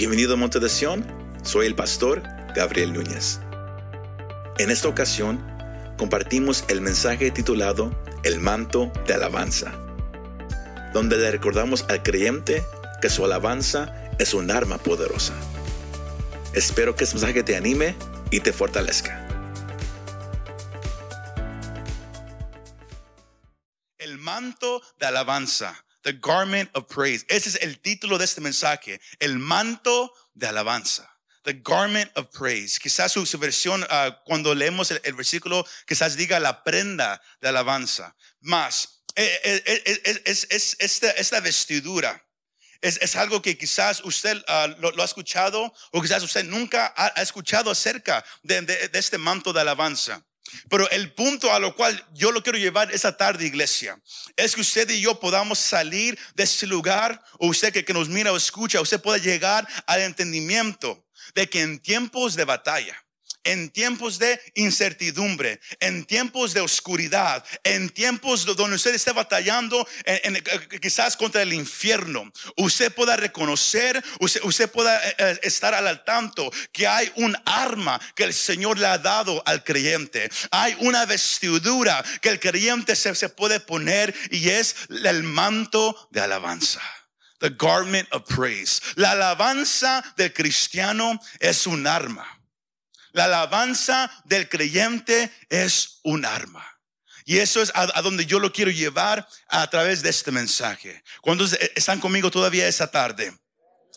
Bienvenido a Monte de Sion, soy el pastor Gabriel Núñez. En esta ocasión compartimos el mensaje titulado El manto de alabanza, donde le recordamos al creyente que su alabanza es un arma poderosa. Espero que este mensaje te anime y te fortalezca. El manto de alabanza. The garment of praise. Ese es el título de este mensaje. El manto de alabanza. The garment of praise. Quizás su, versión, ah, cuando leemos el, versículo, quizás diga la prenda de alabanza. Más, eh, eh, eh, es, es, esta, vestidura. Es, algo que quizás usted ah, lo, ha escuchado o quizás usted nunca ha, escuchado acerca de este manto de alabanza. Pero el punto a lo cual yo lo quiero llevar esa tarde, iglesia, es que usted y yo podamos salir de ese lugar, o usted que, que nos mira o escucha, usted pueda llegar al entendimiento de que en tiempos de batalla, en tiempos de incertidumbre, en tiempos de oscuridad, en tiempos donde usted esté batallando en, quizás contra el infierno, usted pueda reconocer, usted, usted pueda eh, eh, estar al tanto que hay un arma que el Señor le ha dado al creyente. Hay una vestidura que el creyente se, se puede poner y es el manto de alabanza. The garment of praise. La alabanza del cristiano es un arma. La alabanza del creyente es un arma. Y eso es a, donde yo lo quiero llevar a través de este mensaje. Cuando están conmigo todavía esa tarde.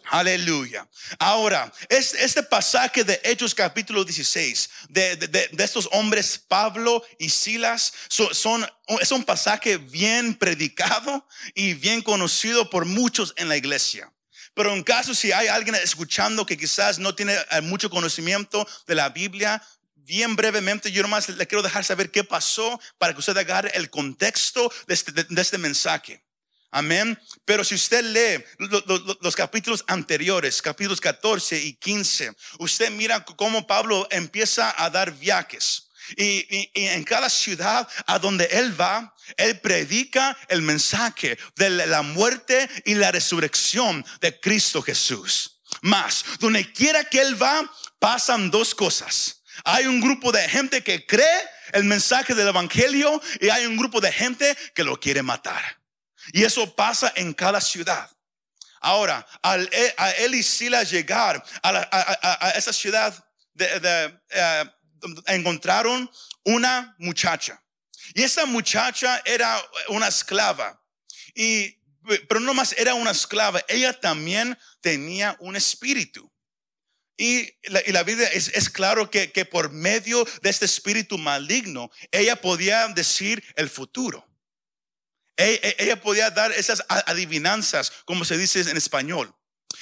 Aleluya. Ahora, este pasaje de Hechos capítulo 16, de, estos hombres Pablo y Silas, son, es un pasaje bien predicado y bien conocido por muchos en la iglesia. Pero en caso si hay alguien escuchando que quizás no tiene eh, mucho conocimiento de la Biblia, bien brevemente, yo nomás le quiero dejar saber qué pasó para que usted agarre el contexto de este, de, este mensaje. Amén. Pero si usted lee los capítulos anteriores, capítulos 14 y 15, usted mira cómo Pablo empieza a dar viajes. Y, en cada ciudad a donde él va, él predica el mensaje de la muerte y la resurrección de Cristo Jesús. Más, donde quiera que él va, pasan dos cosas. Hay un grupo de gente que cree el mensaje del Evangelio y hay un grupo de gente que lo quiere matar. Y eso pasa en cada ciudad. Ahora, al, e, a él y Sila llegar a, esa ciudad de, eh, encontraron una muchacha. Y esa muchacha era una esclava. Y, pero no más era una esclava, ella también tenía un espíritu. Y la, y la es, es claro que, que, por medio de este espíritu maligno, ella podía decir el futuro. Ella, e, ella podía dar esas adivinanzas, como se dice en español.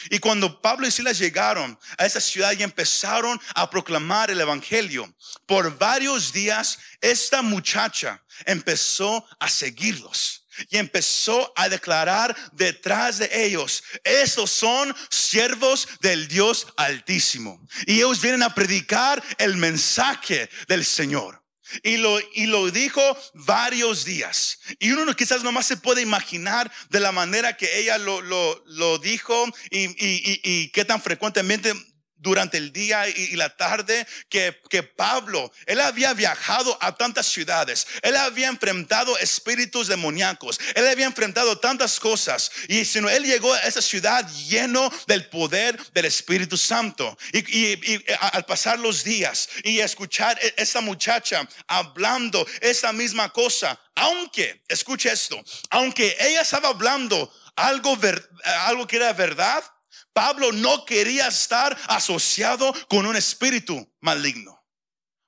Y cuando Pablo y Silas llegaron a esa ciudad y empezaron a proclamar el Evangelio, por varios días esta muchacha empezó a seguirlos. Y empezó a declarar detrás de ellos, estos son siervos del Dios Altísimo. Y ellos vienen a predicar el mensaje del Señor. Y lo, y lo dijo varios días. Y uno quizás nomás se puede imaginar de la manera que ella lo, lo, lo dijo y, y, y, y qué tan frecuentemente durante el día y, la tarde que, que, Pablo, él había viajado a tantas ciudades, él había enfrentado espíritus demoníacos, él había enfrentado tantas cosas y sino él llegó a esa ciudad lleno del poder del Espíritu Santo. Y, y, al pasar los días y escuchar a e, esta muchacha hablando esa misma cosa, aunque, escuche esto, aunque ella estaba hablando algo, algo que era verdad, Pablo no quería estar asociado con un espíritu maligno.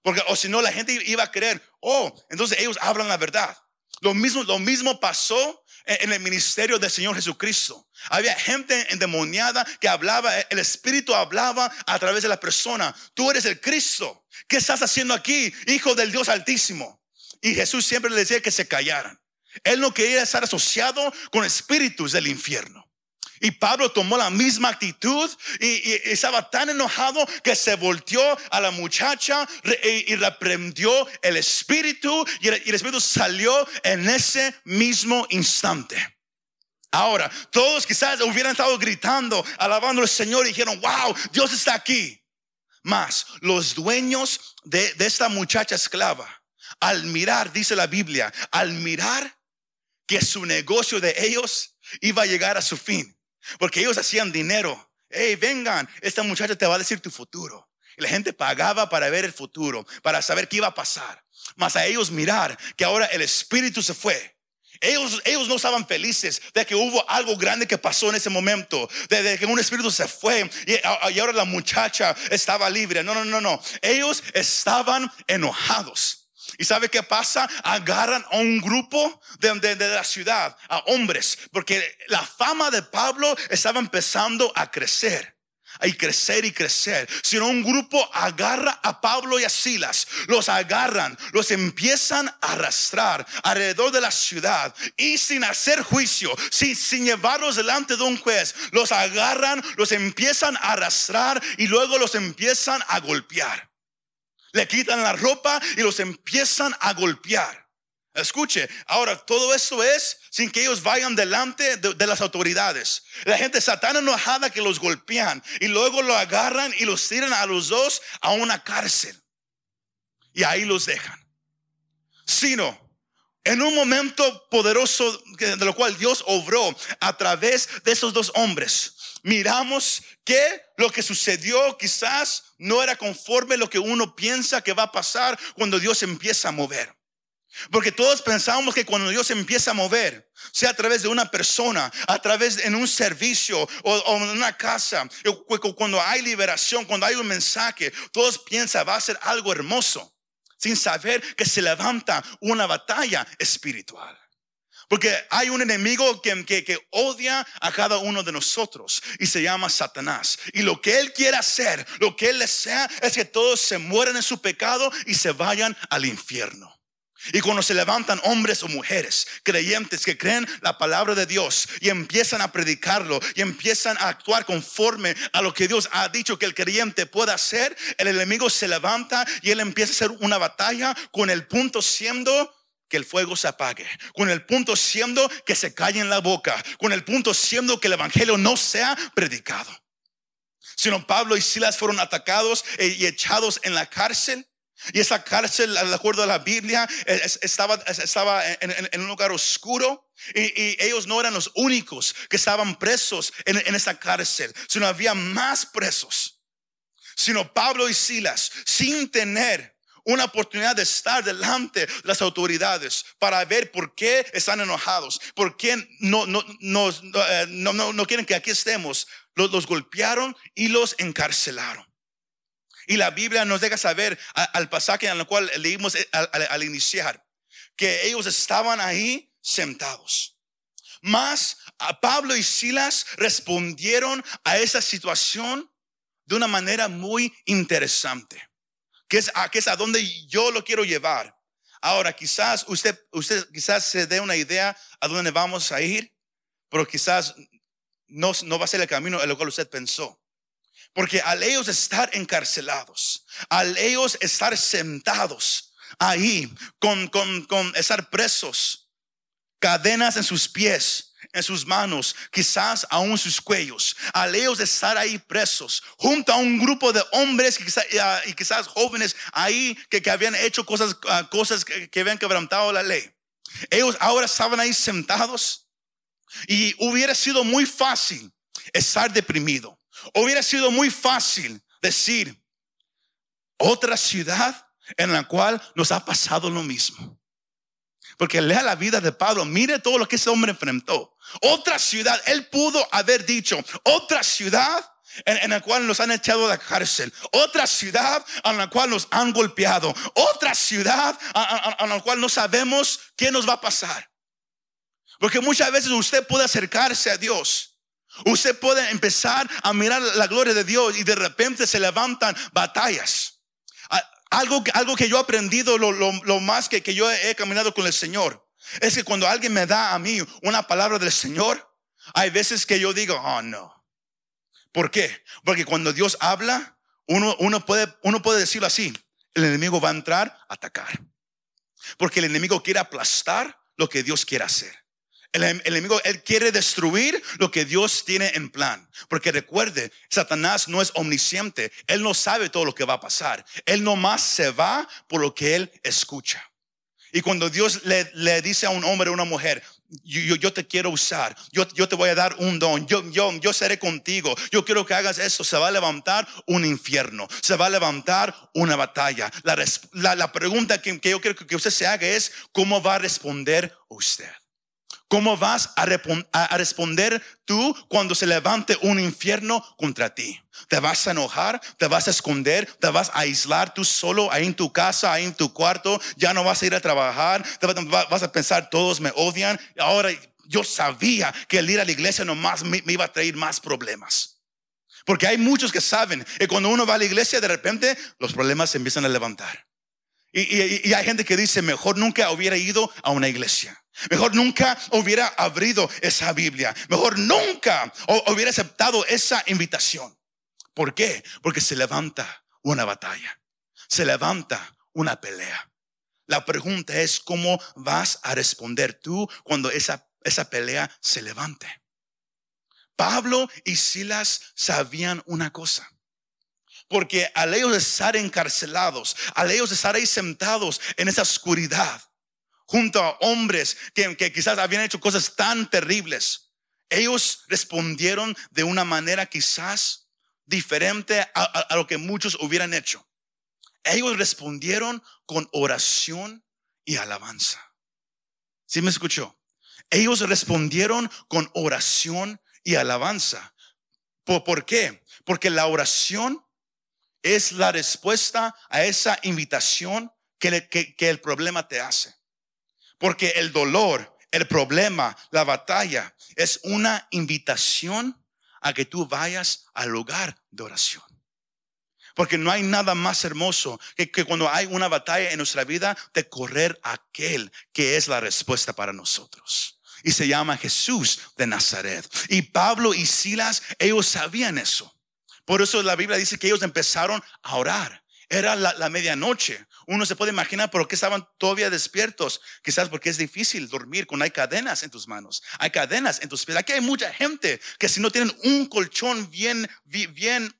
Porque o si no la gente iba a creer, oh, entonces ellos hablan la verdad. Lo mismo, lo mismo pasó en el ministerio del Señor Jesucristo. Había gente endemoniada que hablaba, el Espíritu hablaba a través de la persona. Tú eres el Cristo. ¿Qué estás haciendo aquí, hijo del Dios Altísimo? Y Jesús siempre le decía que se callaran. Él no quería estar asociado con espíritus del infierno. Y Pablo tomó la misma actitud y, estaba tan enojado que se volteó a la muchacha y, reprendió el espíritu y el, espíritu salió en ese mismo instante. Ahora, todos quizás hubieran estado gritando, alabando al Señor y dijeron, wow, Dios está aquí. Más, los dueños de esta muchacha esclava, al mirar, dice la Biblia, al mirar que su negocio de ellos iba a llegar a su fin, porque ellos hacían dinero. Hey, vengan, esta muchacha te va a decir tu futuro. La gente pagaba para ver el futuro, para saber qué iba a pasar. Mas a ellos mirar que ahora el espíritu se fue. Ellos, ellos no estaban felices de que hubo algo grande que pasó en ese momento, de, que un espíritu se fue y, y ahora la muchacha estaba libre. No, no, no, no. Ellos estaban enojados. ¿Y sabe qué pasa? Agarran a un grupo de, de, la ciudad, a hombres, porque la fama de Pablo estaba empezando a crecer y crecer y crecer, sino un grupo agarra a Pablo y a Silas, los agarran, los empiezan a arrastrar alrededor de la ciudad y sin hacer juicio, sin, sin llevarlos delante de un juez, los agarran, los empiezan a arrastrar y luego los empiezan a golpear. Le quitan la ropa y los empiezan a golpear. Escuche, ahora todo esto es sin que ellos vayan delante de, las autoridades. La gente está tan enojada que los golpean y luego lo agarran y los tiran a los dos a una cárcel. Y ahí los dejan. Sino, en un momento poderoso de lo cual Dios obró a través de esos dos hombres, miramos que lo que sucedió quizás no era conforme lo que uno piensa que va a pasar cuando Dios empieza a mover. Porque todos pensamos que cuando Dios empieza a mover, sea a través de una persona, a través en un servicio o, en una casa, cuando hay liberación, cuando hay un mensaje, todos piensan va a ser algo hermoso, sin saber que se levanta una batalla espiritual. Porque hay un enemigo que, que, que, odia a cada uno de nosotros y se llama Satanás. Y lo que él quiere hacer, lo que él desea, es que todos se mueran en su pecado y se vayan al infierno. Y cuando se levantan hombres o mujeres creyentes que creen la palabra de Dios y empiezan a predicarlo y empiezan a actuar conforme a lo que Dios ha dicho que el creyente puede hacer, el enemigo se levanta y él empieza a hacer una batalla con el punto siendo que el fuego se apague, con el punto siendo que se calle en la boca, con el punto siendo que el evangelio no sea predicado. Sino Pablo y Silas fueron atacados y echados en la cárcel. Y esa cárcel, de acuerdo a la Biblia, estaba, estaba en, un lugar oscuro. Y, ellos no eran los únicos que estaban presos en, en esa cárcel, sino había más presos. Sino Pablo y Silas, sin tener una oportunidad de estar delante de las autoridades para ver por qué están enojados, por qué no, no, no, eh, no, quieren que aquí estemos. Los, golpearon y los encarcelaron. Y la Biblia nos deja saber al pasaje en el cual leímos eh, al, iniciar que ellos estaban ahí sentados. Más a Pablo y Silas respondieron a esa situación de una manera muy interesante, que es a, que es a donde yo lo quiero llevar. Ahora, quizás usted, usted quizás se dé una idea a dónde vamos a ir, pero quizás no, no va a ser el camino en lo cual usted pensó. Porque al ellos estar encarcelados, al ellos estar sentados ahí, con, con, con estar presos, cadenas en sus pies, en sus manos, quizás aún sus cuellos, al ellos estar ahí presos, junto a un grupo de hombres y quizás, jóvenes ahí que, que habían hecho cosas, ah, cosas que, que habían quebrantado la ley. Ellos ahora estaban ahí sentados y hubiera sido muy fácil estar deprimido Hubiera sido muy fácil decir otra ciudad en la cual nos ha pasado lo mismo. Porque lea la vida de Pablo, mire todo lo que ese hombre enfrentó. Otra ciudad, él pudo haber dicho, otra ciudad en, la cual nos han echado a la cárcel, otra ciudad en la cual nos han golpeado, otra ciudad en la cual no sabemos qué nos va a pasar. Porque muchas veces usted puede acercarse a Dios Usted puede empezar a mirar la gloria de Dios y de repente se levantan batallas. Algo, algo que yo he aprendido, lo, más que, que yo he caminado con el Señor, es que cuando alguien me da a mí una palabra del Señor, hay veces que yo digo, oh no. ¿Por qué? Porque cuando Dios habla, uno, uno, puede, uno puede decirlo así, el enemigo va a entrar a atacar. Porque el enemigo quiere aplastar lo que Dios quiere hacer. El, el enemigo, él quiere destruir lo que Dios tiene en plan. Porque recuerde, Satanás no es omnisciente. Él no sabe todo lo que va a pasar. Él nomás se va por lo que él escucha. Y cuando Dios le, le dice a un hombre o una mujer, yo, yo, te quiero usar, yo, yo, te voy a dar un don, yo, yo, yo seré contigo, yo quiero que hagas esto, se va a levantar un infierno, se va a levantar una batalla. La, la, la pregunta que, que yo quiero que usted se haga es, ¿cómo va a responder usted? ¿Cómo vas a, responder tú cuando se levante un infierno contra ti? ¿Te vas a enojar? ¿Te vas a esconder? ¿Te vas a aislar tú solo ahí en tu casa, ahí en tu cuarto? ¿Ya no vas a ir a trabajar? ¿Te vas a pensar, todos me odian? Ahora yo sabía que el ir a la iglesia nomás me, me iba a traer más problemas. Porque hay muchos que saben que cuando uno va a la iglesia, de repente los problemas se empiezan a levantar. Y, hay gente que dice, mejor nunca hubiera ido a una iglesia. Mejor nunca hubiera abrido esa Biblia. Mejor nunca hubiera aceptado esa invitación. ¿Por qué? Porque se levanta una batalla. Se levanta una pelea. La pregunta es cómo vas a responder tú cuando esa, esa pelea se levante. Pablo y Silas sabían una cosa. Porque al ellos estar encarcelados, al ellos estar ahí sentados en esa oscuridad, junto a hombres que, quizás habían hecho cosas tan terribles, ellos respondieron de una manera quizás diferente a, lo que muchos hubieran hecho. Ellos respondieron con oración y alabanza. ¿Sí me escuchó? Ellos respondieron con oración y alabanza. ¿Por, qué? Porque la oración es la respuesta a esa invitación que, el problema te hace. Porque el dolor, el problema, la batalla es una invitación a que tú vayas al lugar de oración. Porque no hay nada más hermoso que, que, cuando hay una batalla en nuestra vida de correr a aquel que es la respuesta para nosotros. Y se llama Jesús de Nazaret. Y Pablo y Silas, ellos sabían eso. Por eso la Biblia dice que ellos empezaron a orar. Era la, medianoche. Uno se puede imaginar por qué estaban todavía despiertos. Quizás porque es difícil dormir cuando hay cadenas en tus manos. Hay cadenas en tus pies. Aquí hay mucha gente que si no tienen un colchón bien, bien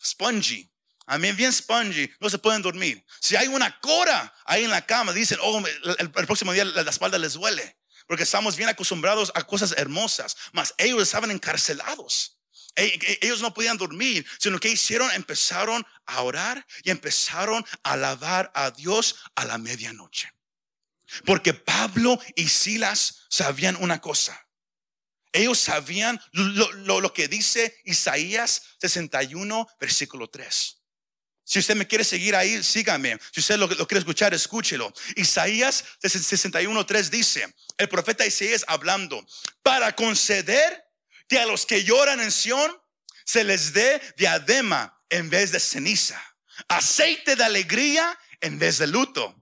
spongy, a mí bien spongy, no se pueden dormir. Si hay una cora ahí en la cama, dicen, oh, el, próximo día la, la, espalda les duele. Porque estamos bien acostumbrados a cosas hermosas. Mas ellos estaban encarcelados. Ellos no podían dormir, sino que hicieron, empezaron a orar y empezaron a alabar a Dios a la medianoche. Porque Pablo y Silas sabían una cosa. Ellos sabían lo, que dice Isaías 61, versículo 3. Si usted me quiere seguir ahí, sígame. Si usted lo, lo quiere escuchar, escúchelo. Isaías 61, 3 dice, el profeta Isaías hablando, para conceder que a los que lloran en Sión se les dé diadema en vez de ceniza, aceite de alegría en vez de luto.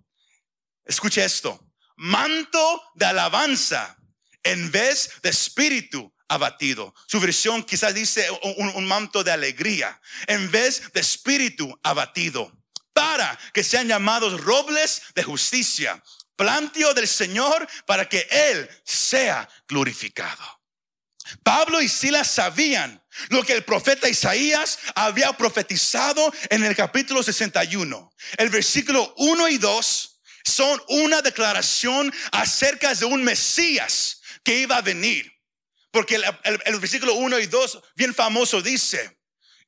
Escuche esto, manto de alabanza en vez de espíritu abatido. Su versión quizás dice un, un, manto de alegría en vez de espíritu abatido, para que sean llamados robles de justicia, plantio del Señor para que Él sea glorificado. Pablo y Silas sabían lo que el profeta Isaías había profetizado en el capítulo 61. El versículo 1 y 2 son una declaración acerca de un Mesías que iba a venir. Porque el, versículo 1 y 2, bien famoso, dice,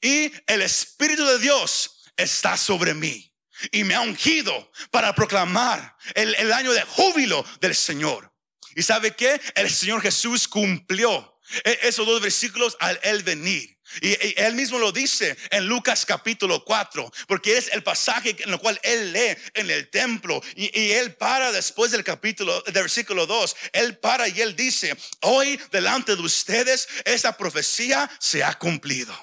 y el Espíritu de Dios está sobre mí y me ha ungido para proclamar el, el año de júbilo del Señor. ¿Y sabe qué? El Señor Jesús cumplió esos dos versículos al él venir. Y, él mismo lo dice en Lucas capítulo 4, porque es el pasaje en el cual él lee en el templo y, y, él para después del capítulo, del versículo 2, él para y él dice, hoy delante de ustedes esa profecía se ha cumplido.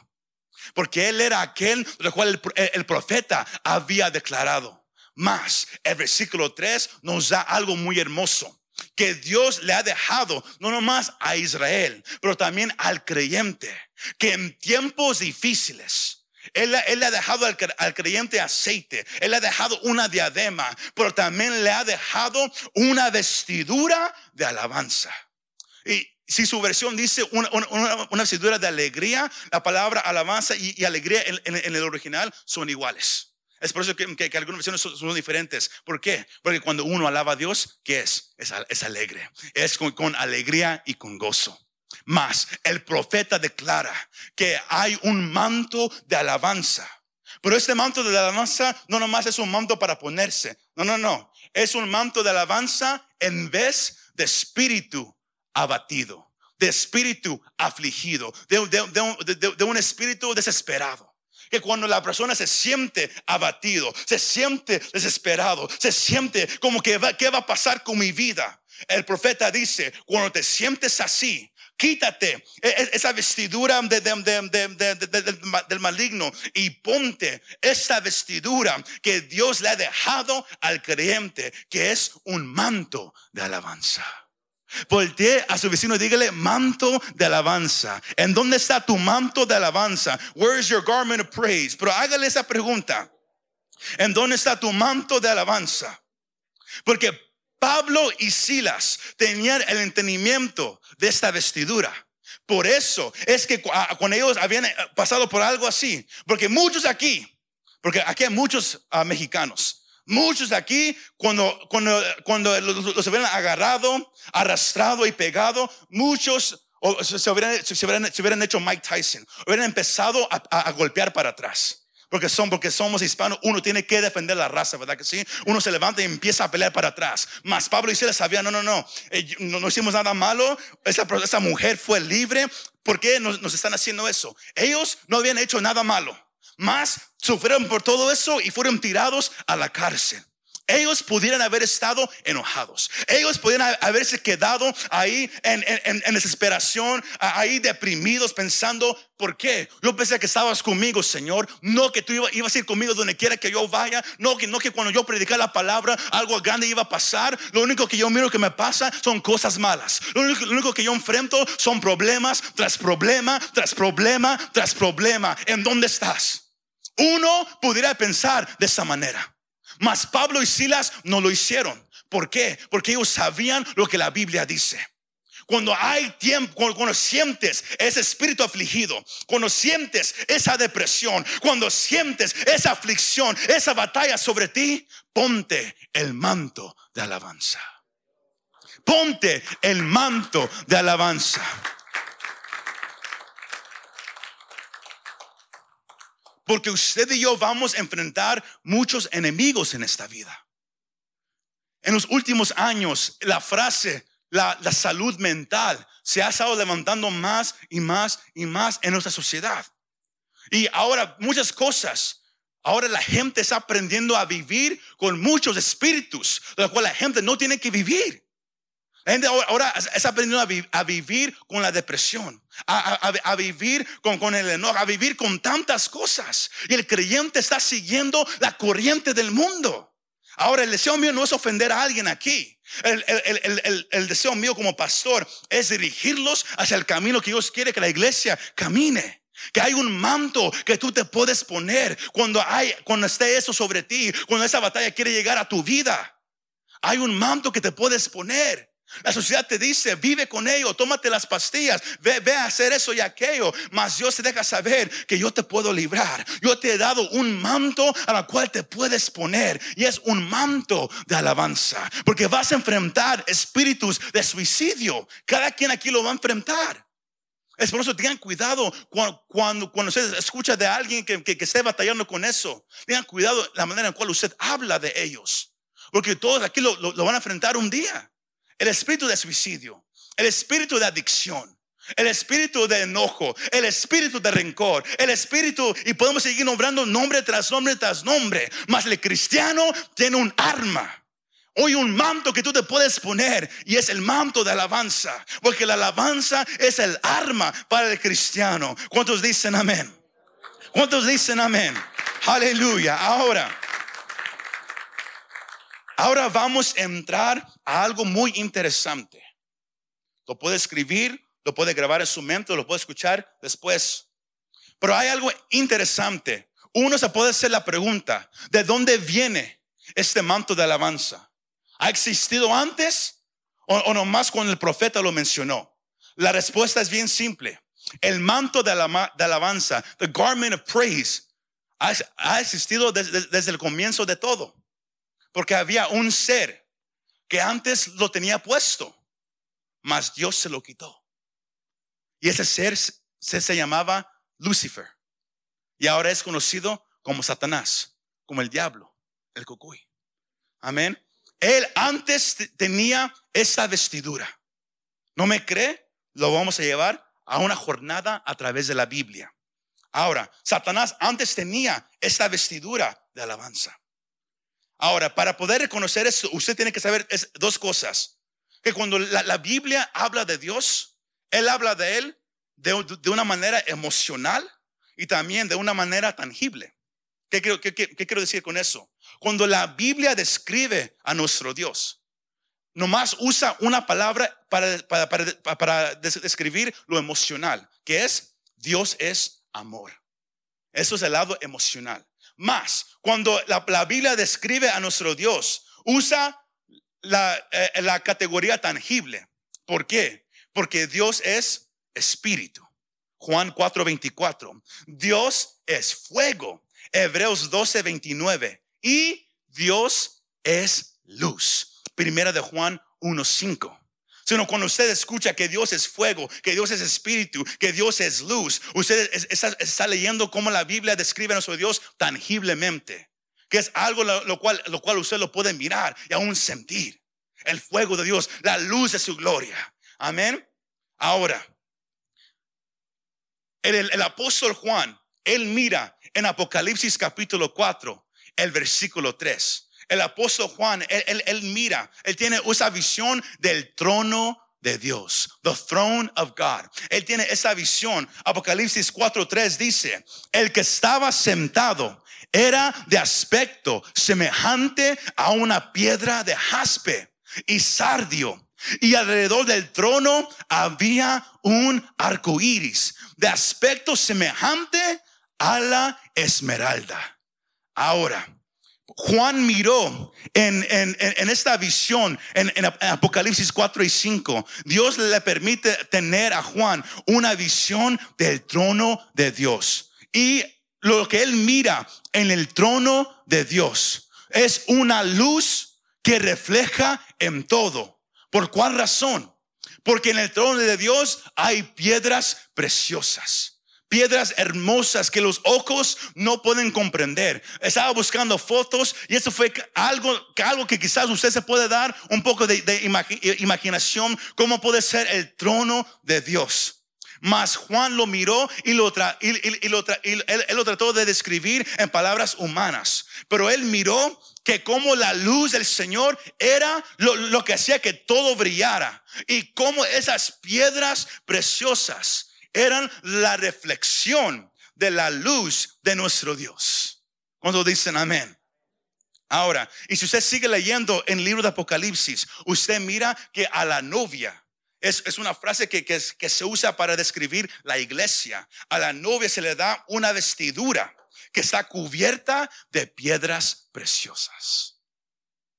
Porque él era aquel del cual el, el profeta había declarado. Más, el versículo 3 nos da algo muy hermoso que Dios le ha dejado, no nomás a Israel, pero también al creyente, que en tiempos difíciles, él, le ha dejado al, creyente aceite, Él le ha dejado una diadema, pero también le ha dejado una vestidura de alabanza. Y si su versión dice una, vestidura de alegría, la palabra alabanza y, alegría en el original son iguales. Es por eso que, que- que algunas versiones son, son diferentes. ¿Por qué? Porque cuando uno alaba a Dios, ¿qué es? Es, es alegre. Es con, con alegría y con gozo. Más, el profeta declara que hay un manto de alabanza. Pero este manto de alabanza no nomás es un manto para ponerse. No, no, no. Es un manto de alabanza en vez de espíritu abatido, de espíritu afligido, de, de- de- de un espíritu desesperado. Que cuando la persona se siente abatido, se siente desesperado, se siente como que va, ¿qué va a pasar con mi vida? El profeta dice, cuando te sientes así, quítate e- e- esa vestidura de- de- de- del maligno y ponte esta vestidura que Dios le ha dejado al creyente, que es un manto de alabanza. Voltee a su vecino y dígale manto de alabanza. ¿En dónde está tu manto de alabanza? Where is your garment of praise? Pero hágale esa pregunta. ¿En dónde está tu manto de alabanza? Porque Pablo y Silas tenían el entendimiento de esta vestidura. Por eso es que ah, cuando ellos habían eh, pasado por algo así, porque muchos aquí, porque aquí hay muchos ah, mexicanos, muchos aquí cuando, cuando, cuando los, hubieran agarrado, arrastrado y pegado, muchos se, hubieran, se, hubieran, se hubieran hecho Mike Tyson, hubieran empezado a, a- golpear para atrás. Porque, son, porque somos hispanos, uno tiene que defender la raza, ¿verdad que sí? Uno se levanta y empieza a pelear para atrás. Mas Pablo y Silas sabían, no, no, no, eh, no, no hicimos nada malo, esa, esa mujer fue libre. ¿Por qué nos, nos están haciendo eso? Ellos no habían hecho nada malo, mas sufrieron por todo eso y fueron tirados a la cárcel. Ellos pudieran haber estado enojados. Ellos pudieran haberse quedado ahí en, desesperación, ahí deprimidos, pensando, ¿por qué? Yo pensé que estabas conmigo, Señor. No que tú iba- ibas a ir conmigo donde quiera que yo vaya. No que, no que cuando yo predicar la palabra, algo grande iba a pasar. Lo único que yo miro que me pasa son cosas malas. Lo único, lo único que yo enfrento son problemas tras problema, tras problema, tras problema. ¿En dónde estás? Uno pudiera pensar de esa manera. Mas Pablo y Silas no lo hicieron. ¿Por qué? Porque ellos sabían lo que la Biblia dice. Cuando hay tiempo, cuando, cuando sientes ese espíritu afligido, cuando sientes esa depresión, cuando sientes esa aflicción, esa batalla sobre ti, ponte el manto de alabanza. Ponte el manto de alabanza. Porque usted y yo vamos a enfrentar muchos enemigos en esta vida. En los últimos años, la frase, la, la salud mental, se ha estado levantando más y más y más en nuestra sociedad. Y ahora muchas cosas, ahora la gente está aprendiendo a vivir con muchos espíritus, de los cuales la gente no tiene que vivir. La gente ahora, está aprendiendo a, vi- a vivir con la depresión, a, vivir con, el enojo, a vivir con tantas cosas. Y el creyente está siguiendo la corriente del mundo. Ahora, el deseo mío no es ofender a alguien aquí. El- el deseo mío como pastor es dirigirlos hacia el camino que Dios quiere que la iglesia camine. Que hay un manto que tú te puedes poner cuando hay, cuando esté eso sobre ti, cuando esa batalla quiere llegar a tu vida. Hay un manto que te puedes poner. La sociedad te dice, vive con ello, tómate las pastillas, ve, ve a hacer eso y aquello. Mas Dios te deja saber que yo te puedo librar. Yo te he dado un manto a la cual te puedes poner. Y es un manto de alabanza. Porque vas a enfrentar espíritus de suicidio. Cada quien aquí lo va a enfrentar. Es por eso tengan cuidado cuando, cuando, cuando usted escucha de alguien que, que, que esté batallando con eso. Tengan cuidado la manera en cual usted habla de ellos. Porque todos aquí lo- lo van a enfrentar un día. El espíritu de suicidio, el espíritu de adicción, el espíritu de enojo, el espíritu de rencor, el espíritu, y podemos seguir nombrando nombre tras nombre tras nombre. Mas el cristiano tiene un arma. Hoy un manto que tú te puedes poner y es el manto de alabanza, porque la alabanza es el arma para el cristiano. ¿Cuántos dicen amén? ¿Cuántos dicen amén? Aleluya. Ahora, ahora vamos a entrar a algo muy interesante. Lo puede escribir, lo puede grabar en su mente, lo puede escuchar después. Pero hay algo interesante. Uno se puede hacer la pregunta, ¿de dónde viene este manto de alabanza? ¿Ha existido antes o, o nomás cuando el profeta lo mencionó? La respuesta es bien simple. El manto de, alabanza, the garment of praise, ha, existido desde el comienzo de todo. Porque había un ser que antes lo tenía puesto, mas Dios se lo quitó. Y ese ser se, llamaba Lucifer. Y ahora es conocido como Satanás, como el diablo, el cocuy. Amén. Él antes te- tenía esta vestidura. ¿No me cree? Lo vamos a llevar a una jornada a través de la Biblia. Ahora, Satanás antes tenía esta vestidura de alabanza. Ahora, para poder reconocer eso, usted tiene que saber dos cosas. Que cuando la, Biblia habla de Dios, Él habla de Él de, una manera emocional y también de una manera tangible. ¿Qué quiero, quiero decir con eso? Cuando la Biblia describe a nuestro Dios, nomás usa una palabra para, para, para- para des- describir lo emocional, que es Dios es amor. Eso es el lado emocional. Más, cuando la, Biblia describe a nuestro Dios, usa la, eh, la categoría tangible. ¿Por qué? Porque Dios es espíritu. Juan 4:24. Dios es fuego. Hebreos 12:29. Y Dios es luz. Primera de Juan 1:5. Sino cuando usted escucha que Dios es fuego, que Dios es espíritu, que Dios es luz, usted es- está, leyendo cómo la Biblia describe a nuestro Dios tangiblemente. Que es algo lo, cual, lo cual usted lo puede mirar y aún sentir. El fuego de Dios, la luz de su gloria. Amén. Ahora, el- el apóstol Juan, él mira en Apocalipsis capítulo 4, el versículo 3. El apóstol Juan, él, él- él mira, él tiene esa visión del trono de Dios, the throne of God. Él tiene esa visión. Apocalipsis 4:3 dice, el que estaba sentado era de aspecto semejante a una piedra de jaspe y sardio. Y alrededor del trono había un arco iris de aspecto semejante a la esmeralda. Ahora, Juan miró en, en- en- esta visión, en, en Apocalipsis 4 y 5, Dios le permite tener a Juan una visión del trono de Dios. Y lo que él mira en el trono de Dios es una luz que refleja en todo. ¿Por cuál razón? Porque en el trono de Dios hay piedras preciosas. Piedras hermosas que los ojos no pueden comprender. Estaba buscando fotos y eso fue algo, algo que quizás usted se puede dar un poco de, imagi- imaginación, cómo puede ser el trono de Dios. Mas Juan lo miró y lo, tra- y, y- lo él lo trató de describir en palabras humanas. Pero él miró que como la luz del Señor era lo, lo que hacía que todo brillara. Y como esas piedras preciosas eran la reflexión de la luz de nuestro Dios. Cuando dicen amén. Ahora, y si usted sigue leyendo en el libro de Apocalipsis, usted mira que a la novia, es, es una frase que, que, que se usa para describir la iglesia, a la novia se le da una vestidura que está cubierta de piedras preciosas.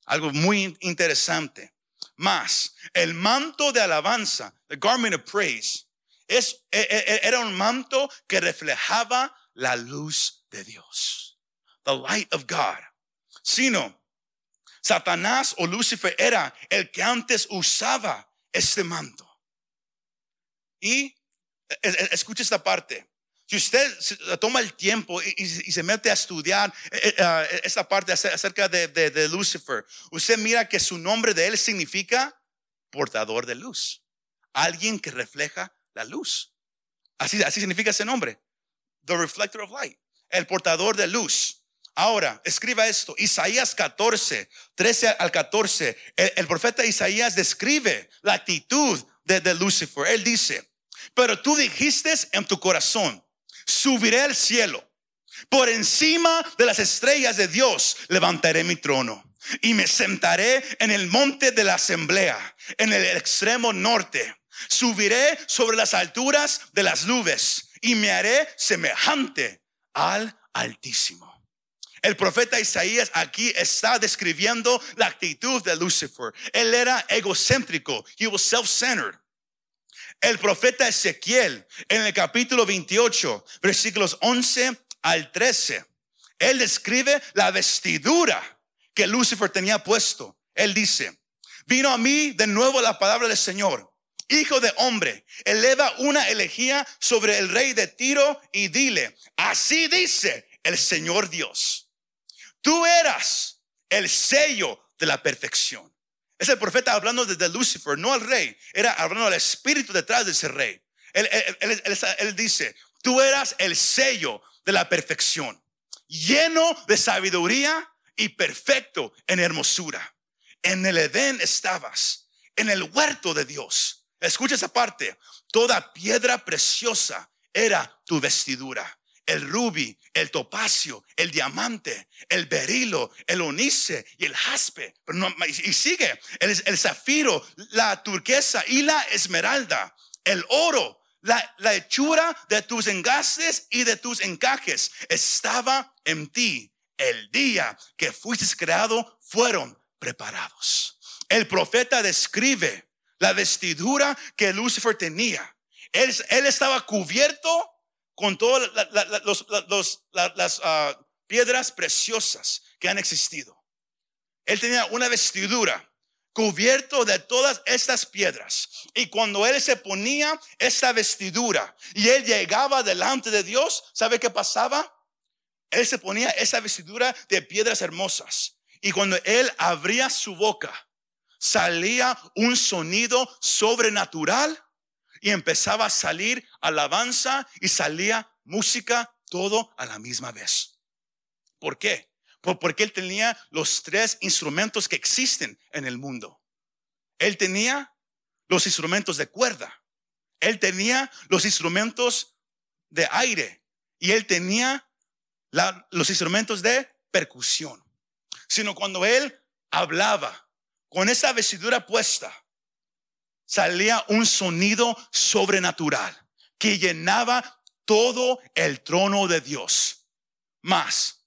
Algo muy interesante. Más, el manto de alabanza, the garment of praise, es, e- e- era un manto que reflejaba la luz de Dios, the light of God. Sino, Satanás o Lucifer era el que antes usaba este manto. Y e- e- escucha esta parte. Si usted toma el tiempo y, se mete a estudiar esta parte acer- acerca de- de Lucifer, usted mira que su nombre de él significa portador de luz. Alguien que refleja la luz. Así, así significa ese nombre. The reflector of light. El portador de luz. Ahora, escriba esto. Isaías 14, 13 al 14. El, profeta Isaías describe la actitud de, de Lucifer. Él dice, pero tú dijiste en tu corazón, subiré al cielo. Por encima de las estrellas de Dios levantaré mi trono y me sentaré en el monte de la asamblea, en el extremo norte. Subiré sobre las alturas de las nubes y me haré semejante al Altísimo. El profeta Isaías aquí está describiendo la actitud de Lucifer. Él era egocéntrico. He was self-centered. El profeta Ezequiel, en el capítulo 28, versículos 11 al 13, él describe la vestidura que Lucifer tenía puesto. Él dice, vino a mí de nuevo la palabra del Señor. Hijo de hombre, eleva una elegía sobre el rey de Tiro y dile, así dice el Señor Dios. Tú eras el sello de la perfección. Es el profeta hablando desde Lucifer, no al rey. Era hablando al espíritu detrás de ese rey. Él, él, dice, tú eras el sello de la perfección, lleno de sabiduría y perfecto en hermosura. En el Edén estabas, en el huerto de Dios. Escucha esa parte. Toda piedra preciosa era tu vestidura el rubí, el topacio, el diamante, el berilo, el onice y el jaspe. y sigue, el, el, zafiro, la turquesa y la esmeralda, el oro, la, la hechura de tus engastes y de tus encajes estaba en ti. El día que fuiste creado fueron preparados. El profeta describe la vestidura que Lucifer tenía. Él, estaba cubierto con todas las ah, piedras preciosas que han existido. Él tenía una vestidura cubierto de todas estas piedras. Y cuando él se ponía esta vestidura y él llegaba delante de Dios, ¿sabe qué pasaba? Él se ponía esa vestidura de piedras hermosas. Y cuando él abría su boca, salía un sonido sobrenatural y empezaba a salir alabanza y salía música, todo a la misma vez. ¿Por qué? Porque él tenía los tres instrumentos que existen en el mundo. Él tenía los instrumentos de cuerda. Él tenía los instrumentos de aire. Y él tenía los instrumentos de percusión. Sino cuando él hablaba con esa vestidura puesta, salía un sonido sobrenatural que llenaba todo el trono de Dios. Más,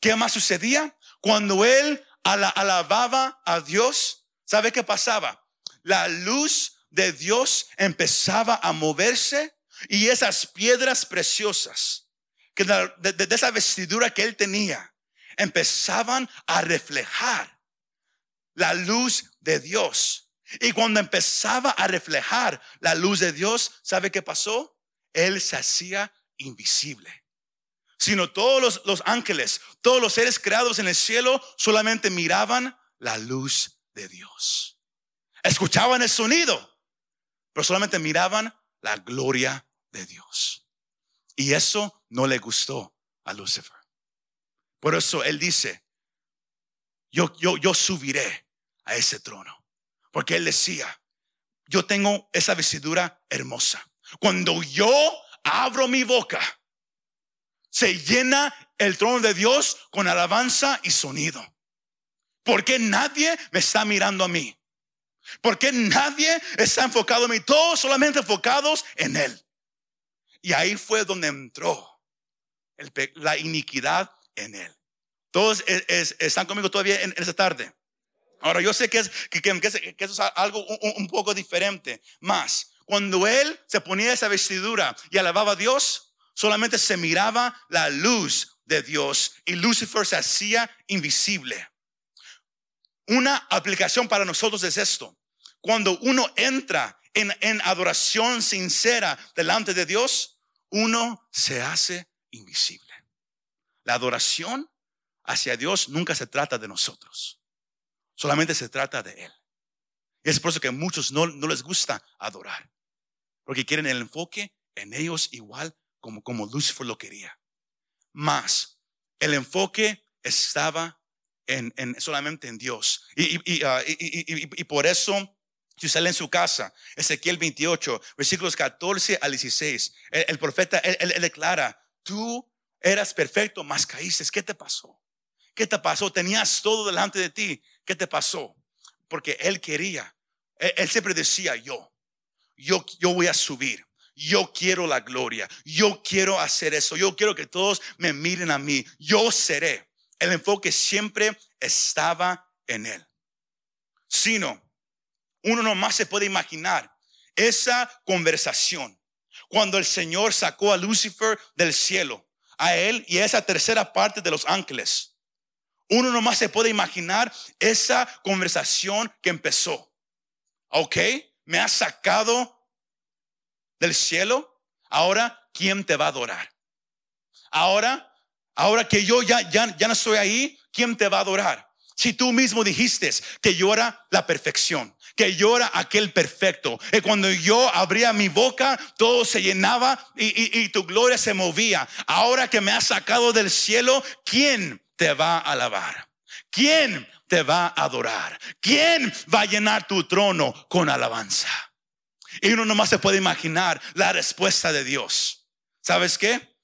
¿qué más sucedía? Cuando él alababa a Dios, ¿sabe qué pasaba? La luz de Dios empezaba a moverse y esas piedras preciosas, que de esa vestidura que él tenía, empezaban a reflejar la luz de Dios. Y cuando empezaba a reflejar la luz de Dios, ¿sabe qué pasó? Él se hacía invisible. Sino todos los, ángeles, todos los seres creados en el cielo solamente miraban la luz de Dios. Escuchaban el sonido, pero solamente miraban la gloria de Dios. Y eso no le gustó a Lucifer. Por eso él dice, yo, yo, yo subiré a ese trono. Porque él decía, yo tengo esa vestidura hermosa. Cuando yo abro mi boca, se llena el trono de Dios con alabanza y sonido. Porque nadie me está mirando a mí. Porque nadie está enfocado en mí. Todos solamente enfocados en Él. Y ahí fue donde entró la iniquidad en Él. Todos están conmigo todavía en, en esa tarde. Ahora, yo sé que, es, que, eso es algo un, poco diferente. Más, cuando él se ponía esa vestidura y alababa a Dios, solamente se miraba la luz de Dios y Lucifer se hacía invisible. Una aplicación para nosotros es esto. Cuando uno entra en, en adoración sincera delante de Dios, uno se hace invisible. La adoración hacia Dios nunca se trata de nosotros. Solamente se trata de Él. Y es por eso que muchos no, no les gusta adorar. Porque quieren el enfoque en ellos igual como, como Lucifer lo quería. Más, el enfoque estaba en, en solamente en Dios. Y, y, uh, y, y, por eso, si sale en su casa, Ezequiel 28, versículos 14 al 16, el, profeta, él, él, declara, tú eras perfecto, más caíste. ¿Qué te pasó? ¿Qué te pasó? Tenías todo delante de ti. ¿Qué te pasó? Porque él quería. Él, siempre decía yo, yo, yo voy a subir. Yo quiero la gloria. Yo quiero hacer eso. Yo quiero que todos me miren a mí. Yo seré. El enfoque siempre estaba en él. Sino, uno nomás se puede imaginar esa conversación. Cuando el Señor sacó a Lucifer del cielo, a él y a esa tercera parte de los ángeles. Uno nomás se puede imaginar esa conversación que empezó. Ok, me has sacado del cielo. Ahora, ¿quién te va a adorar? Ahora, ahora que yo ya, ya, ya no estoy ahí, ¿quién te va a adorar? Si tú mismo dijiste que yo era la perfección, que yo era aquel perfecto, y cuando yo abría mi boca, todo se llenaba y, y, tu gloria se movía. Ahora que me has sacado del cielo, ¿quién te va a alabar? ¿Quién te va a adorar? ¿Quién va a llenar tu trono con alabanza? Y uno nomás se puede imaginar la respuesta de Dios. ¿Sabes qué?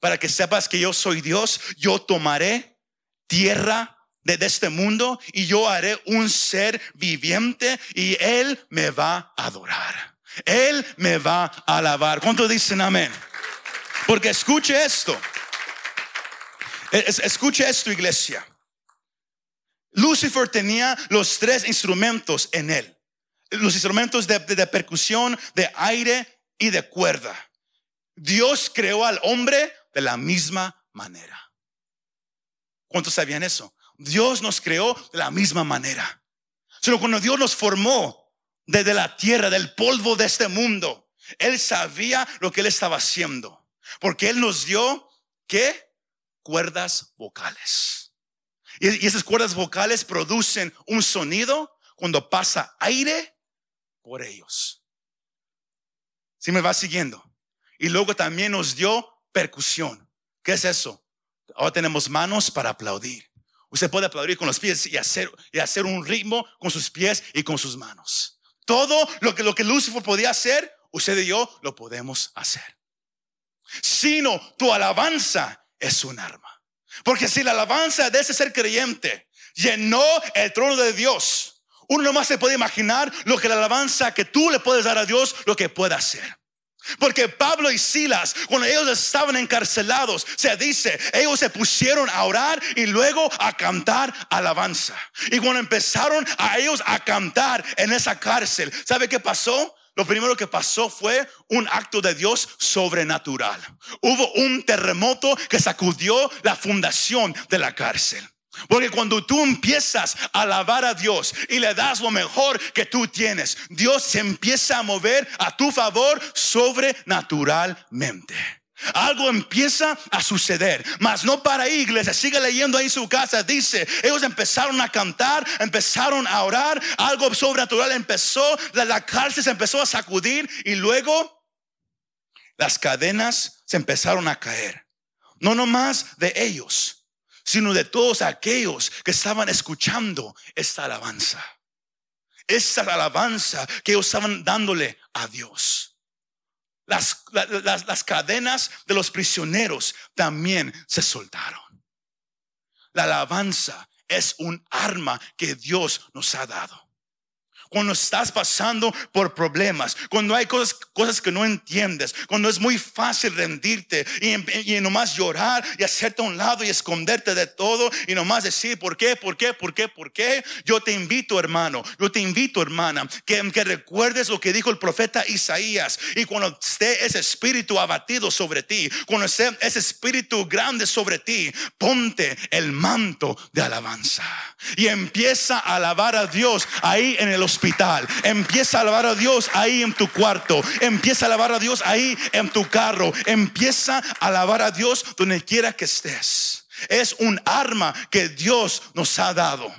Para que sepas que yo soy Dios, yo tomaré tierra de, este mundo y yo haré un ser viviente y Él me va a adorar. Él me va a alabar. ¿Cuánto dicen amén? Porque escuche esto. Escuche esto, iglesia. Lucifer tenía los tres instrumentos en él. Los instrumentos de, de percusión, de aire y de cuerda. Dios creó al hombre de la misma manera. ¿Cuántos sabían eso? Dios nos creó de la misma manera. Sino cuando Dios nos formó desde la tierra, del polvo de este mundo, Él sabía lo que Él estaba haciendo. Porque Él nos dio, ¿qué? Cuerdas vocales. Y, esas cuerdas vocales producen un sonido cuando pasa aire por ellos. Si me va siguiendo. Y luego también nos dio percusión. ¿Qué es eso? Ahora tenemos manos para aplaudir. Usted puede aplaudir con los pies y hacer, y hacer un ritmo con sus pies y con sus manos. Todo lo que, lo que Lucifer podía hacer, usted y yo lo podemos hacer. Sino tu alabanza es un arma. Porque si la alabanza de ese ser creyente llenó el trono de Dios, uno nomás se puede imaginar lo que la alabanza que tú le puedes dar a Dios, lo que puede hacer. Porque Pablo y Silas, cuando ellos estaban encarcelados, se dice, ellos se pusieron a orar y luego a cantar alabanza. Y cuando empezaron a ellos a cantar en esa cárcel, ¿sabe qué pasó? Lo primero que pasó fue un acto de Dios sobrenatural. Hubo un terremoto que sacudió la fundación de la cárcel. Porque cuando tú empiezas a alabar a Dios y le das lo mejor que tú tienes, Dios se empieza a mover a tu favor sobrenaturalmente. Algo empieza a suceder, mas no para iglesia. Sigue leyendo ahí en su casa. Dice: Ellos empezaron a cantar, empezaron a orar. Algo sobrenatural empezó. La, la cárcel se empezó a sacudir y luego las cadenas se empezaron a caer. No nomás de ellos, sino de todos aquellos que estaban escuchando esta alabanza. Esta alabanza que ellos estaban dándole a Dios. Las, las, las cadenas de los prisioneros también se soltaron. La alabanza es un arma que Dios nos ha dado cuando estás pasando por problemas, cuando hay cosas, cosas que no entiendes, cuando es muy fácil rendirte y, nomás llorar y hacerte a un lado y esconderte de todo y nomás decir, ¿por qué? ¿Por qué? ¿Por qué? ¿Por qué? Yo te invito, hermano, yo te invito, hermana, que, que recuerdes lo que dijo el profeta Isaías y cuando esté ese espíritu abatido sobre ti, cuando esté ese espíritu grande sobre ti, ponte el manto de alabanza y empieza a alabar a Dios ahí en el hospital. Empieza a alabar a Dios ahí en tu cuarto. Empieza a alabar a Dios ahí en tu carro. Empieza a alabar a Dios donde quiera que estés. Es un arma que Dios nos ha dado.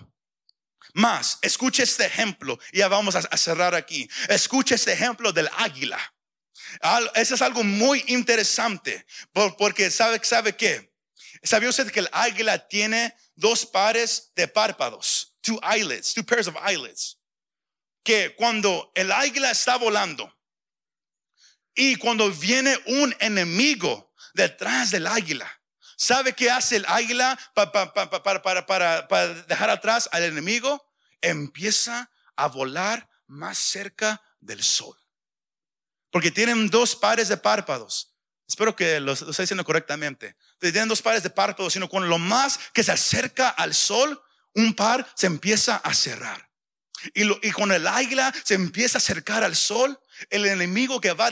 Más, escuche este ejemplo ya vamos a cerrar aquí. Escuche este ejemplo del águila. Eso es algo muy interesante porque sabe, sabe qué. ¿Sabía usted que el águila tiene dos pares de párpados? Two eyelids, two pairs of eyelids. Que cuando el águila está volando y cuando viene un enemigo detrás del águila, ¿sabe qué hace el águila para, dejar atrás al enemigo? Empieza a volar más cerca del sol. Porque tienen dos pares de párpados. Espero que lo, lo esté diciendo correctamente. Tienen dos pares de párpados, sino con lo más que se acerca al sol, un par se empieza a cerrar. Y, y cuando el águila se empieza a acercar al sol, el enemigo que va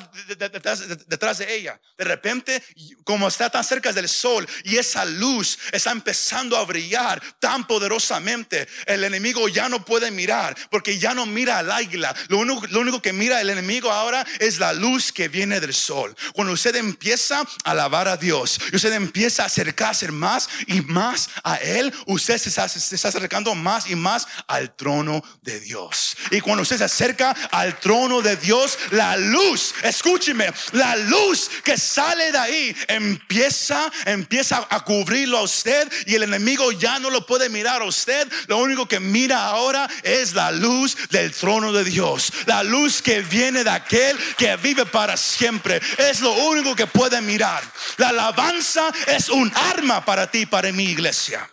detrás, de ella. De repente, como está tan cerca del sol y esa luz está empezando a brillar tan poderosamente, el enemigo ya no puede mirar porque ya no mira al águila. Lo único, lo único que mira el enemigo ahora es la luz que viene del sol. Cuando usted empieza a alabar a Dios y usted empieza a acercarse más y más a Él, usted se está, se está acercando más y más al trono de Dios. Y cuando usted se acerca al trono de Dios, la luz, escúcheme, la luz que sale de ahí empieza, empieza a cubrirlo a usted y el enemigo ya no lo puede mirar a usted. Lo único que mira ahora es la luz del trono de Dios, la luz que viene de aquel que vive para siempre. Es lo único que puede mirar. La alabanza es un arma para ti, para mi iglesia.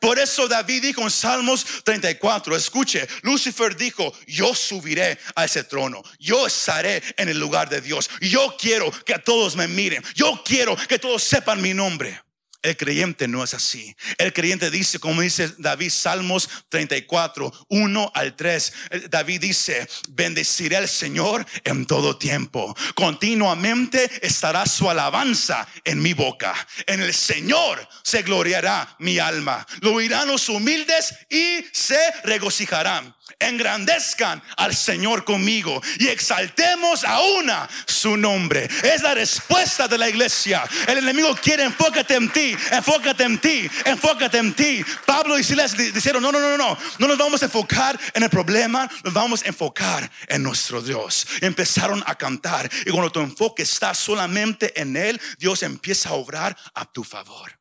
Por eso David dijo en Salmos 34, escuche, Lucifer dijo, yo subiré a ese trono, yo estaré en el lugar de Dios, yo quiero que todos me miren, yo quiero que todos sepan mi nombre. El creyente no es así. El creyente dice, como dice David, Salmos 34, 1 al 3. David dice, bendeciré al Señor en todo tiempo. Continuamente estará su alabanza en mi boca. En el Señor se gloriará mi alma. Lo oirán los humildes y se regocijarán engrandezcan al Señor conmigo y exaltemos a una su nombre. Es la respuesta de la iglesia. El enemigo quiere enfócate en ti, enfócate en ti, enfócate en ti. Pablo y Silas dijeron, no, no, no, no, no nos vamos a enfocar en el problema, nos vamos a enfocar en nuestro Dios. empezaron a cantar y cuando tu enfoque está solamente en Él, Dios empieza a obrar a tu favor.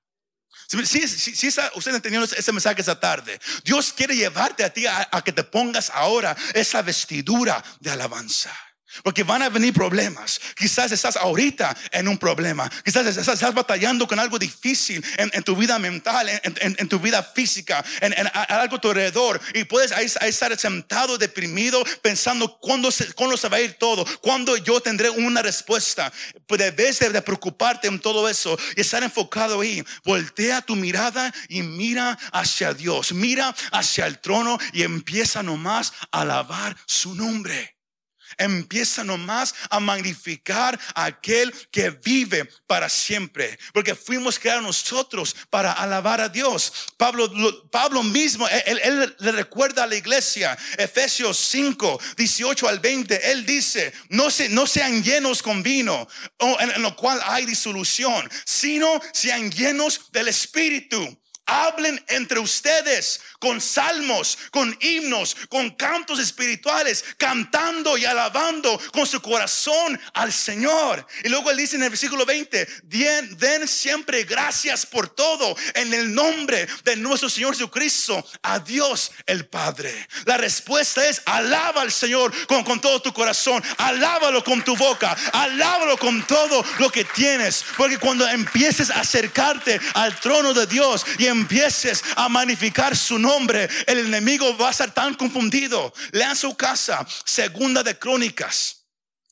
Si, si, usted entendió ese mensaje esa tarde, Dios quiere llevarte a ti a que te pongas ahora esa vestidura de alabanza. Porque van a venir problemas. Quizás estás ahorita en un problema. Quizás estás, batallando con algo difícil en, tu vida mental, en, tu vida física, en, algo a tu alrededor. Y puedes ahí, estar sentado, deprimido, pensando cuándo se, cuándo se va a ir todo, cuándo yo tendré una respuesta. Pues debes de, de preocuparte en todo eso y estar enfocado ahí. Voltea tu mirada y mira hacia Dios. Mira hacia el trono y empieza nomás a alabar su nombre. Empieza nomás a magnificar a aquel que vive para siempre. Porque fuimos creados nosotros para alabar a Dios. Pablo, Pablo mismo, él, le recuerda a la iglesia, Efesios 5, 18 al 20, él dice, no, se, no sean llenos con vino, en, en lo cual hay disolución, sino sean llenos del Espíritu hablen entre ustedes con salmos, con himnos, con cantos espirituales, cantando y alabando con su corazón al Señor. Y luego él dice en el versículo 20, den, siempre gracias por todo en el nombre de nuestro Señor Jesucristo, a Dios el Padre. La respuesta es, alaba al Señor con, con todo tu corazón, alábalo con tu boca, alábalo con todo lo que tienes, porque cuando empieces a acercarte al trono de Dios y empieces a magnificar su nombre, el enemigo va a estar tan confundido. Lean su casa, segunda de Crónicas.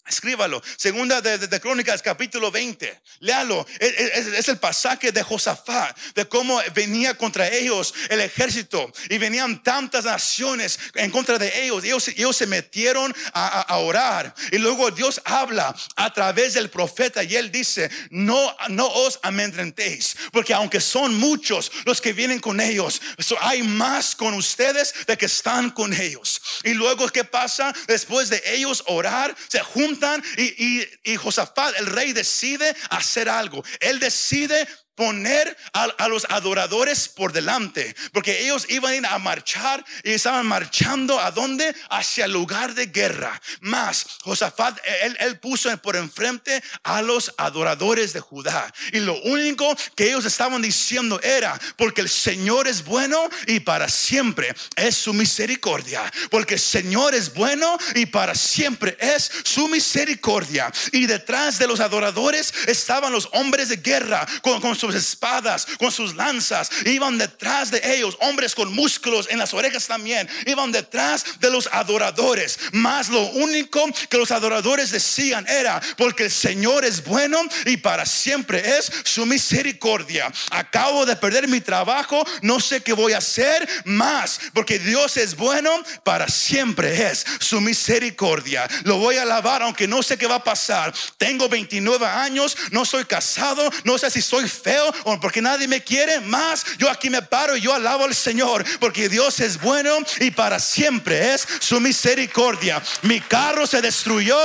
Escríbalo. Segunda de, Crónicas, capítulo 20. Léalo. Es, el pasaje de Josafat, de cómo venía contra ellos el ejército y venían tantas naciones en contra de ellos. Ellos, ellos se metieron a, orar. Y luego Dios habla a través del profeta y él dice: No, no os amedrentéis, porque aunque son muchos los que vienen con ellos, hay más con ustedes de que están con ellos. Y luego, ¿qué pasa? Después de ellos orar, se juntan y, y, y Josafat, el rey, decide hacer algo. Él decide poner a, los adoradores por delante, porque ellos iban a marchar y estaban marchando a dónde? Hacia el lugar de guerra. Más, Josafat, él, él puso por enfrente a los adoradores de Judá. Y lo único que ellos estaban diciendo era, porque el Señor es bueno y para siempre es su misericordia. Porque el Señor es bueno y para siempre es su misericordia. Y detrás de los adoradores estaban los hombres de guerra con, con su sus espadas, con sus lanzas. Iban detrás de ellos, hombres con músculos en las orejas también. Iban detrás de los adoradores. Más lo único que los adoradores decían era, porque el Señor es bueno y para siempre es su misericordia. Acabo de perder mi trabajo, no sé qué voy a hacer más, porque Dios es bueno, para siempre es su misericordia. Lo voy a alabar aunque no sé qué va a pasar. Tengo 29 años, no soy casado, no sé si soy o porque nadie me quiere más. Yo aquí me paro y yo alabo al Señor, porque Dios es bueno y para siempre es su misericordia. Mi carro se destruyó,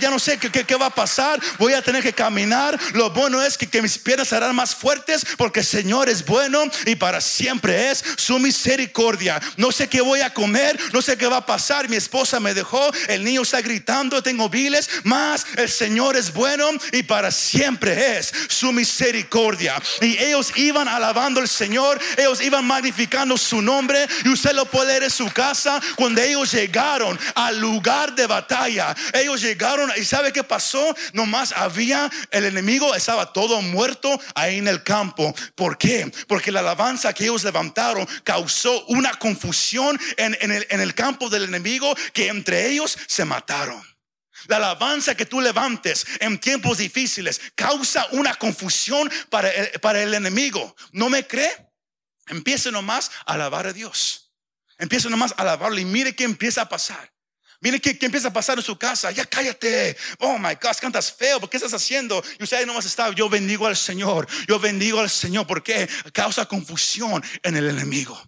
ya, no sé qué, qué, va a pasar, voy a tener que caminar. Lo bueno es que, que mis piernas serán más fuertes porque el Señor es bueno y para siempre es su misericordia. No sé qué voy a comer, no sé qué va a pasar. Mi esposa me dejó, el niño está gritando, tengo viles, más el Señor es bueno y para siempre es su misericordia. Y ellos iban alabando al Señor, ellos iban magnificando su nombre y usted lo puede leer en su casa cuando ellos llegaron al lugar de batalla. Ellos llegaron y sabe qué pasó? Nomás había el enemigo estaba todo muerto ahí en el campo. ¿Por qué? Porque la alabanza que ellos levantaron causó una confusión en, el, en el campo del enemigo que entre ellos se mataron. La alabanza que tú levantes en tiempos difíciles causa una confusión para el, para el enemigo. ¿No me cree? Empiece nomás a alabar a Dios. Empiece nomás a alabarlo y mire qué empieza a pasar. Mire qué, empieza a pasar en su casa. Ya cállate. Oh my God, cantas feo. ¿Por qué estás haciendo? Y usted nomás está. Yo bendigo al Señor. Yo bendigo al Señor. porque Causa confusión en el enemigo.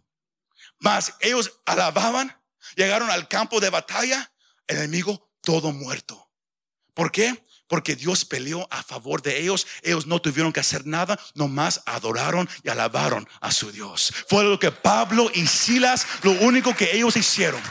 Mas ellos alababan. Llegaron al campo de batalla. El enemigo todo muerto. ¿Por qué? Porque Dios peleó a favor de ellos. Ellos no tuvieron que hacer nada, nomás adoraron y alabaron a su Dios. Fue lo que Pablo y Silas, lo único que ellos hicieron.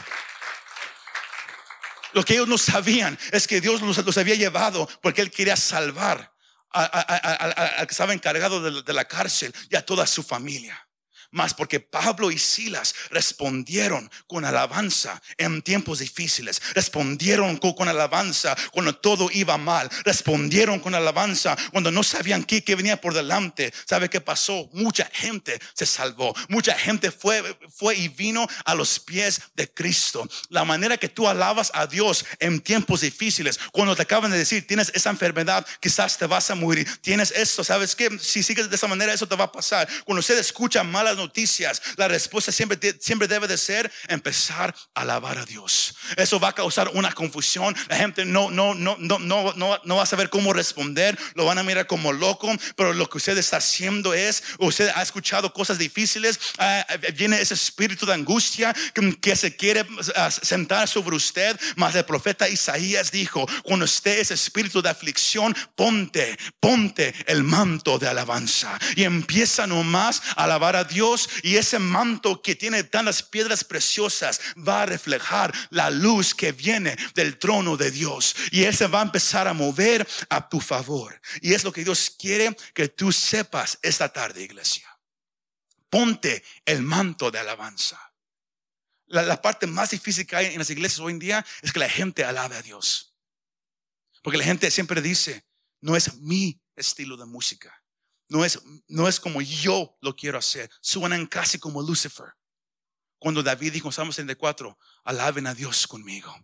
Lo que ellos no sabían es que Dios los, había llevado porque Él quería salvar al que estaba encargado de la cárcel y a toda su familia. Más porque Pablo y Silas respondieron con alabanza en tiempos difíciles. Respondieron con, alabanza cuando todo iba mal. Respondieron con alabanza cuando no sabían qué, qué, venía por delante. ¿Sabe qué pasó? Mucha gente se salvó. Mucha gente fue, fue y vino a los pies de Cristo. La manera que tú alabas a Dios en tiempos difíciles, cuando te acaban de decir, tienes esa enfermedad, quizás te vas a morir. Tienes esto, ¿sabes qué? Si sigues de esa manera, eso te va a pasar. Cuando usted escucha malas noticias, la respuesta siempre, siempre debe de ser empezar a alabar a Dios. Eso va a causar una confusión. La gente no, no, no, no, no, no, no va a saber cómo responder. Lo van a mirar como loco. Pero lo que usted está haciendo es, usted ha escuchado cosas difíciles. Ah, viene ese espíritu de angustia que, se quiere ah, sentar sobre usted. Mas el profeta Isaías dijo, cuando esté ese espíritu de aflicción, ponte, ponte el manto de alabanza. Y empieza nomás a alabar a Dios y ese manto que tiene tantas piedras preciosas va a reflejar la luz que viene del trono de Dios y ese va a empezar a mover a tu favor. Y es lo que Dios quiere que tú sepas esta tarde, iglesia. Ponte el manto de alabanza. La, la, parte más difícil que hay en las iglesias hoy en día es que la gente alabe a Dios. Porque la gente siempre dice, no es mi estilo de música. No es, no es como yo lo quiero hacer. Suenan casi como Lucifer. Cuando David dijo en Salmos 34, alaben a Dios conmigo.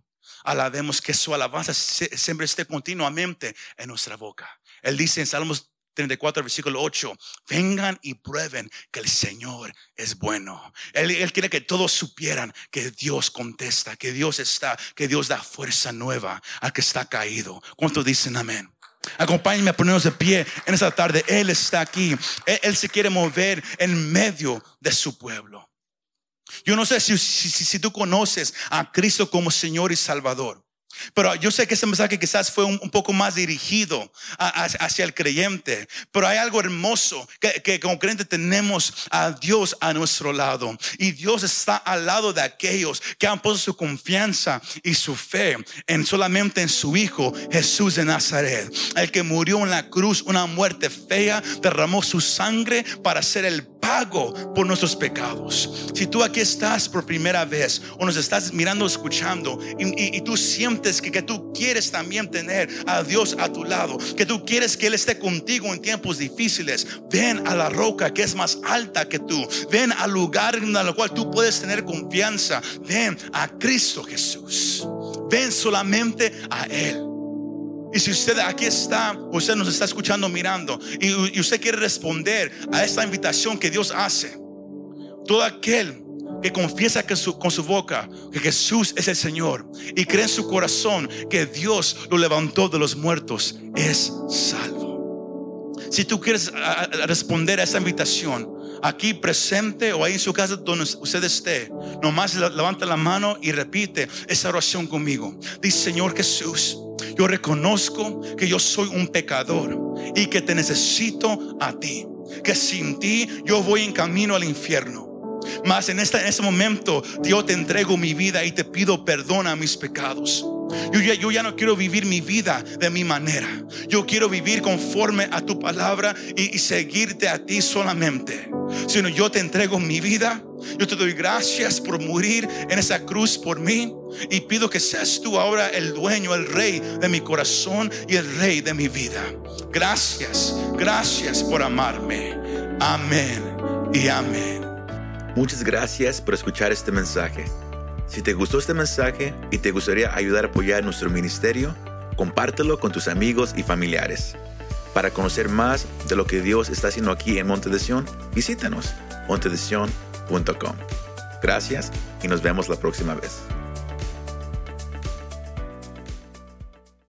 Alabemos que su alabanza siempre esté continuamente en nuestra boca. Él dice en Salmos 34, versículo 8, vengan y prueben que el Señor es bueno. Él, él, quiere que todos supieran que Dios contesta, que Dios está, que Dios da fuerza nueva al que está caído. ¿Cuántos dicen amén? Acompáñenme a ponernos de pie en esta tarde. Él está aquí. Él, se quiere mover en medio de su pueblo. Yo no sé si, si tú conoces a Cristo como Señor y Salvador. Pero yo sé que este mensaje quizás fue un, poco más dirigido hacia el creyente, pero hay algo hermoso que, como creyente tenemos a Dios a nuestro lado. Y Dios está al lado de aquellos que han puesto su confianza y su fe en solamente en su Hijo Jesús de Nazaret, el que murió en la cruz una muerte fea, derramó su sangre para ser el pago por nuestros pecados. Si tú aquí estás por primera vez o nos estás mirando, escuchando y, tú sientes que, que tú quieres también tener a Dios a tu lado, que tú quieres que Él esté contigo en tiempos difíciles, ven a la roca que es más alta que tú. Ven al lugar en el cual tú puedes tener confianza. Ven a Cristo Jesús. Ven solamente a Él. Y si usted aquí está, usted nos está escuchando, mirando, y, usted quiere responder a esta invitación que Dios hace, todo aquel que confiesa con su boca que Jesús es el Señor y cree en su corazón que Dios lo levantó de los muertos, es salvo. Si tú quieres responder a esta invitación, aquí presente o ahí en su casa donde usted esté, nomás levanta la mano y repite esa oración conmigo. Dice, Señor Jesús, yo reconozco que yo soy un pecador y que te necesito a ti. Que sin ti yo voy en camino al infierno. Mas en, este, en este momento Dios te entrego mi vida y te pido perdón a mis pecados. Yo ya, yo ya, no quiero vivir mi vida de mi manera. Yo quiero vivir conforme a tu palabra y seguirte a ti solamente. Sino yo te entrego mi vida yo te doy gracias por morir en esa cruz por mí y pido que seas tú ahora el dueño, el rey de mi corazón y el rey de mi vida. Gracias, gracias por amarme. Amén y amén. Muchas gracias por escuchar este mensaje. Si te gustó este mensaje y te gustaría ayudar a apoyar nuestro ministerio, compártelo con tus amigos y familiares. Para conocer más de lo que Dios está haciendo aquí en Monte de visítanos montedesion.com. Gracias y nos vemos la próxima vez.